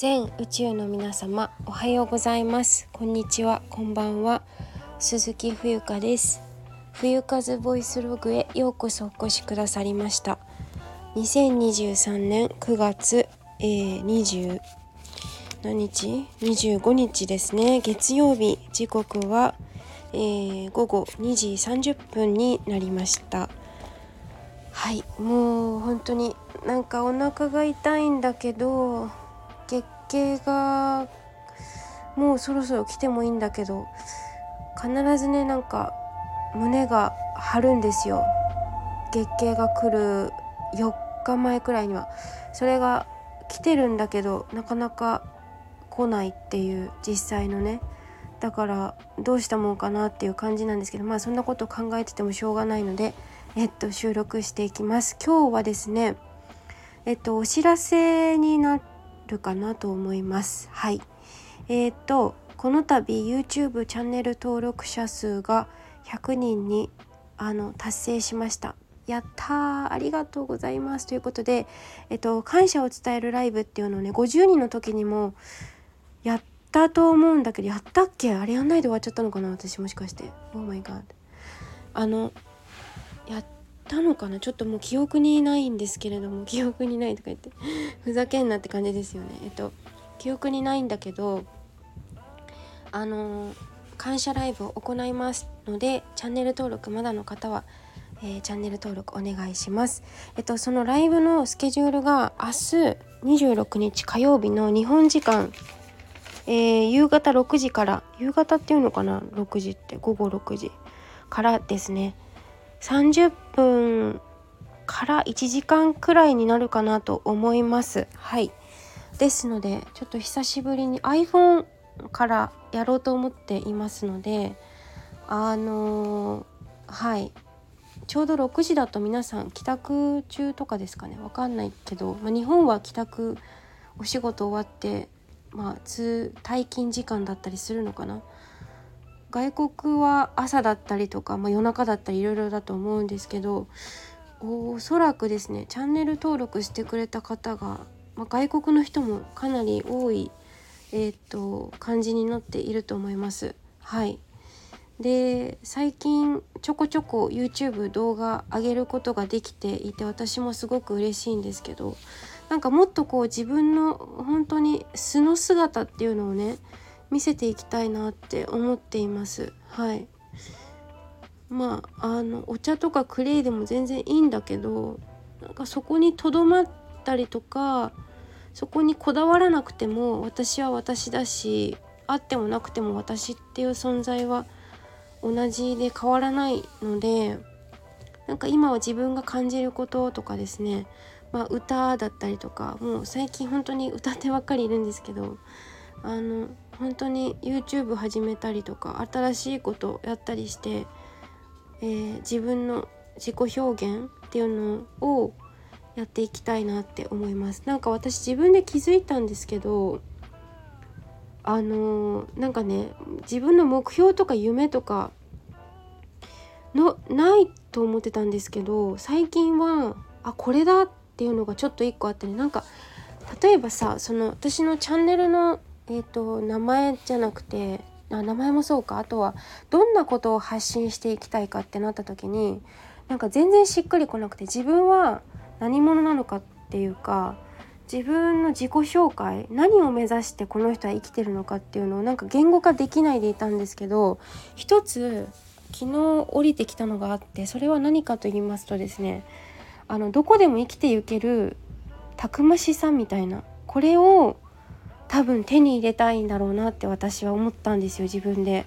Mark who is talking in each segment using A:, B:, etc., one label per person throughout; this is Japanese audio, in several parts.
A: 全宇宙の皆様おはようございます。こんにちは。こんばんは。鈴木冬香です。冬風ボイスログへようこそお越しくださりました。2023年9月、えー、20何日 ?25 日ですね。月曜日。時刻は、えー、午後2時30分になりました。はい。もう本当になんかお腹が痛いんだけど月経がもうそろそろ来てもいいんだけど必ずねなんか胸が張るんですよ。月経が来る4日前くらいには。それが来てるんだけどなかなか来ないっていう実際のね。だからどうしたもんかなっていう感じなんですけどまあそんなこと考えててもしょうがないのでえっと収録していきます。今日はですねえっとお知らせになるかなと思います。はい。えっとこの度 YouTube チャンネル登録者数が100人にあの達成しました。やったーありがとうございます。ということで、えっと、感謝を伝えるライブっていうのをね50人の時にもやったと思うんだけどやったっけ？あれやんないで終わっちゃったのかな？私もしかして。Oh my god あのやたのかな？ちょっともう記憶にないんですけれども 記憶にないとか言ってふざけんなって感じですよね。えっと記憶にないんだけどあの感謝ライブを行いますのでチャンネル登録まだの方は、えー、チャンネル登録お願いします。えっとそのライブのスケジュールが明日26日火曜日の日本時間えー、夕方6時から夕方っていうのかな？6時って午後6時からですね。30分から1時間くらいになるかなと思います。はい。ですのでちょっと久しぶりに iPhone からやろうと思っていますのであのー、はい。ちょうど6時だと皆さん帰宅中とかですかね。わかんないけど、まあ、日本は帰宅お仕事終わってまあ通退勤時間だったりするのかな。外国は朝だったりとか、まあ、夜中だったりいろいろだと思うんですけどおそらくですねチャンネル登録してくれた方が、まあ、外国の人もかなり多い、えー、っと感じになっていると思います。はいで最近ちょこちょこ YouTube 動画上げることができていて私もすごく嬉しいんですけどなんかもっとこう自分の本当に素の姿っていうのをね見せていきたいなって思っています。はい。まああのお茶とかクレイでも全然いいんだけどなんかそこにとどまったりとかそこにこだわらなくても私は私だしあってもなくても私っていう存在は同じで変わらないのでなんか今は自分が感じることとかですねまあ、歌だったりとかもう最近本当に歌ってばっかりいるんですけどあの本当に YouTube 始めたりとか新しいことやったりして、えー、自分の自己表現っていうのをやっていきたいなって思います。なんか私自分で気づいたんですけどあのー、なんかね自分の目標とか夢とかのないと思ってたんですけど最近はあこれだっていうのがちょっと一個あってね。なんか例えばさその私のチャンネルのえーと、名前じゃなくてあ名前もそうか。あとはどんなことを発信していきたいかってなった時になんか全然しっくりこなくて自分は何者なのかっていうか自分の自己紹介何を目指してこの人は生きてるのかっていうのをなんか言語化できないでいたんですけど一つ昨日降りてきたのがあってそれは何かと言いますとですねあのどこでも生きていけるたくましさみたいなこれを多分手に入れたいんだろうなって私は思ったんですよ自分で。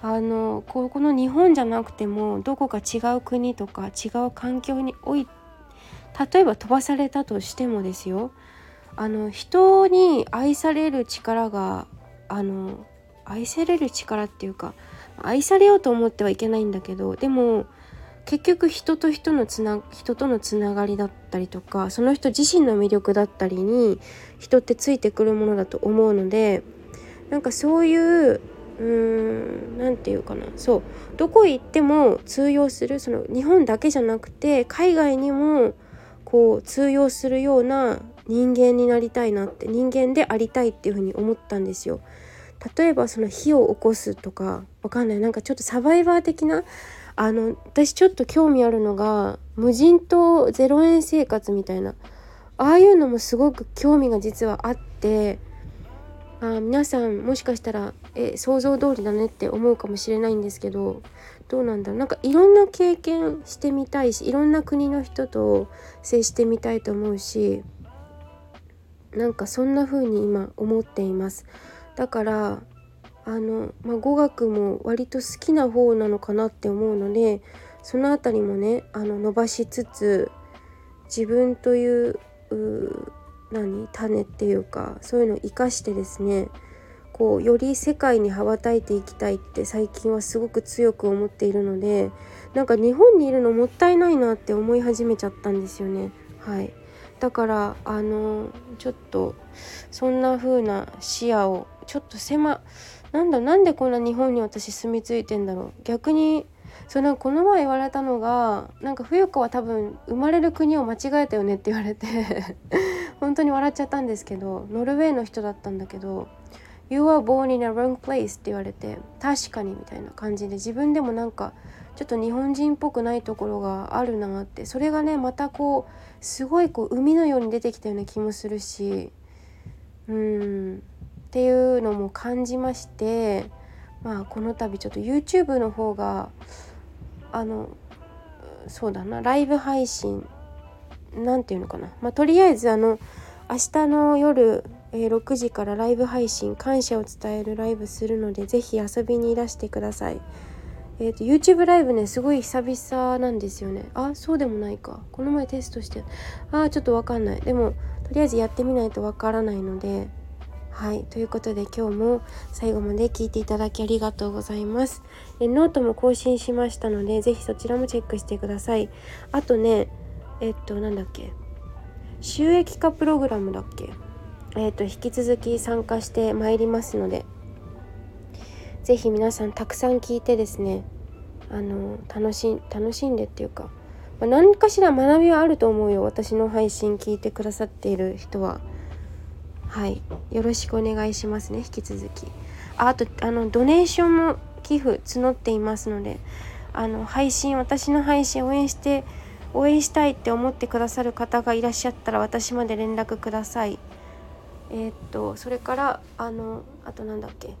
A: あのここの日本じゃなくてもどこか違う国とか違う環境におい例えば飛ばされたとしてもですよあの人に愛される力があの愛される力っていうか愛されようと思ってはいけないんだけどでも結局人と人のつな人とのつながりだったりとかその人自身の魅力だったりに人ってついてくるものだと思うのでなんかそういううーん何て言うかな。そう。どこ行っても通用するその日本だけじゃなくて海外にもこう通用するような人間になりたいなって人間でありたいっていうふうに思ったんですよ。例えばその火を起こすとかわかんない。なんかちょっとサバイバー的なあの私ちょっと興味あるのが無人島0円生活みたいな。ああいうのもすごく興味が実はあってあ皆さんもしかしたらえ想像通りだねって思うかもしれないんですけどどうなんだろう。なんかいろんな経験してみたいしいろんな国の人と接してみたいと思うしなんかそんな風に今思っています。だからあの、まあ、語学も割と好きな方なのかなって思うのでその辺りもねあの伸ばしつつ自分という何種っていうかそういうのを生かしてですねこうより世界に羽ばたいていきたいって最近はすごく強く思っているのでなんか日本にいるのもったいないなって思い始めちゃったんですよね。はい。だからあのちょっとそんな風な視野をちょっと狭なんだなんでこんな日本に私住み着いてんだろう。逆にそうなんかこの前言われたのがなんか冬子は多分生まれる国を間違えたよねって言われて 本当に笑っちゃったんですけどノルウェーの人だったんだけど「You are born in a wrong place」って言われて確かにみたいな感じで自分でもなんかちょっと日本人っぽくないところがあるなってそれがねまたこうすごいこう海のように出てきたような気もするしうん。っていうのも感じましてまあこの度ちょっと YouTube の方があのそうだなライブ配信なんていうのかな、まあ、とりあえずあの明日の夜、えー、6時からライブ配信感謝を伝えるライブするので是非遊びにいらしてください。えーと、YouTube ライブねすごい久々なんですよね。あそうでもないか。この前テストしてあちょっとわかんない。でもとりあえずやってみないとわからないのではいということで今日も最後まで聞いていただきありがとうございます。えノートも更新しましたので是非そちらもチェックしてください。あとねえっとなんだっけ。収益化プログラムだっけ。えっと引き続き参加してまいりますので是非皆さんたくさん聞いてですねあの楽し楽しんでっていうか、ま、何かしら学びはあると思うよ。私の配信聞いてくださっている人は。はい。よろしくお願いしますね。引き続き。ああとあのドネーションも寄付募っていますのであの配信私の配信応援して応援したいって思ってくださる方がいらっしゃったら私まで連絡ください。えー、っとそれからあのあとなんだっけ。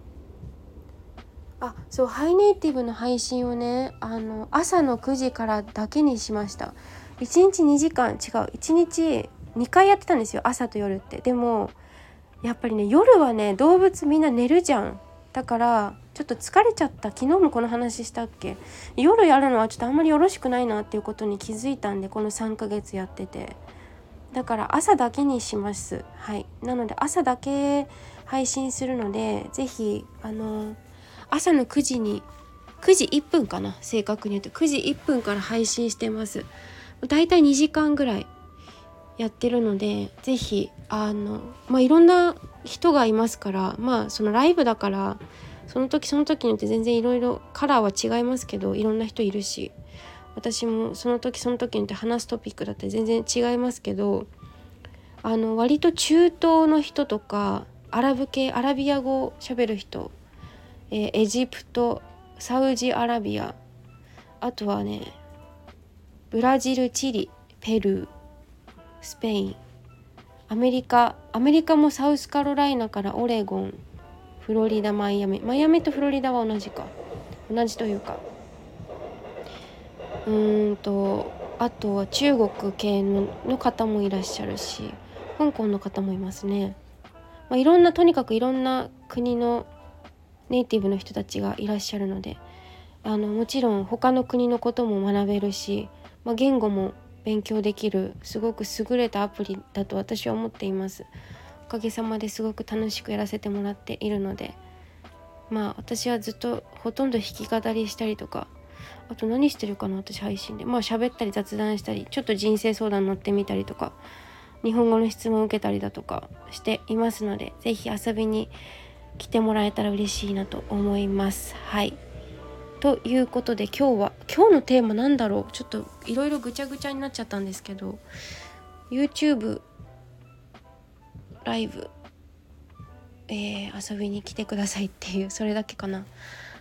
A: あそうハイネイティブの配信をねあの朝の9時からだけにしました。1日2時間違う1日2回やってたんですよ朝と夜って。でもやっぱりね夜はね動物みんな寝るじゃん。だからちょっと疲れちゃった。昨日もこの話したっけ？夜やるのはちょっとあんまりよろしくないなっていうことに気づいたんでこの3ヶ月やってて。だから朝だけにします。はい。なので朝だけ配信するので是非あの朝の9時に9時1分かな？正確に言うと。9時1分から配信してます。だいたい2時間ぐらいやってるので是非あのまあいろんな人がいますからまあそのライブだからその時その時によって全然いろいろカラーは違いますけどいろんな人いるし私もその時その時によって話すトピックだって全然違いますけどあの割と中東の人とかアラブ系アラビア語をしゃべる人、えー、エジプトサウジアラビアあとはねブラジルチリペルースペイン。アメリカ。アメリカもサウスカロライナからオレゴン。フロリダマイアミ。マイアミとフロリダは同じか。同じというか。うんとあとは中国系のの方もいらっしゃるし香港の方もいますね、まあ、いろんなとにかくいろんな国のネイティブの人たちがいらっしゃるのであのもちろん他の国のことも学べるし、まあ、言語も勉強できるすごく優れたアプリだと私は思っています。おかげさまですごく楽しくやらせてもらっているので。まあ私はずっとほとんど弾き語りしたりとかあと何してるかな私配信で。まあ喋ったり雑談したりちょっと人生相談乗ってみたりとか日本語の質問を受けたりだとかしていますので是非遊びに来てもらえたら嬉しいなと思います。はい。ということで今日は今日のテーマなんだろう？ちょっといろいろぐちゃぐちゃになっちゃったんですけど YouTube ライブ、えー、遊びに来てくださいっていうそれだけかな。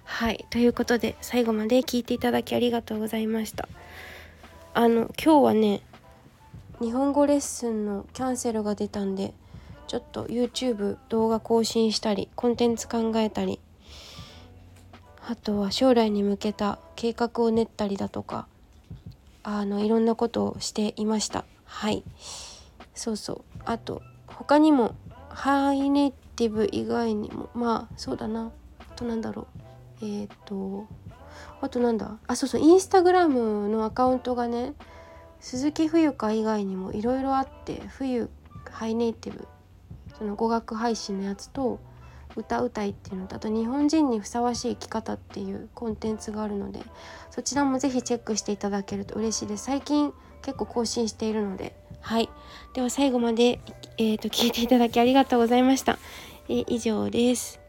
A: はいということで最後まで聞いていただきありがとうございました。あの今日はね日本語レッスンのキャンセルが出たんでちょっと YouTube 動画更新したりコンテンツ考えたりあとは将来に向けた計画を練ったりだとかあのいろんなことをしていました。はい。そうそう。あと他にもハイネイティブ以外にもまあそうだな。あとなんだろう。えっ、とあとなんだ。あそうそう。インスタグラムのアカウントがね鈴木冬香以外にもいろいろあって冬ハイネイティブその語学配信のやつと歌うたいっていうのとあと日本人にふさわしい生き方っていうコンテンツがあるのでそちらも是非チェックしていただけると嬉しいです。最近結構更新しているので。はい。では最後まで、えーと、聞いていただきありがとうございました、えー、以上です。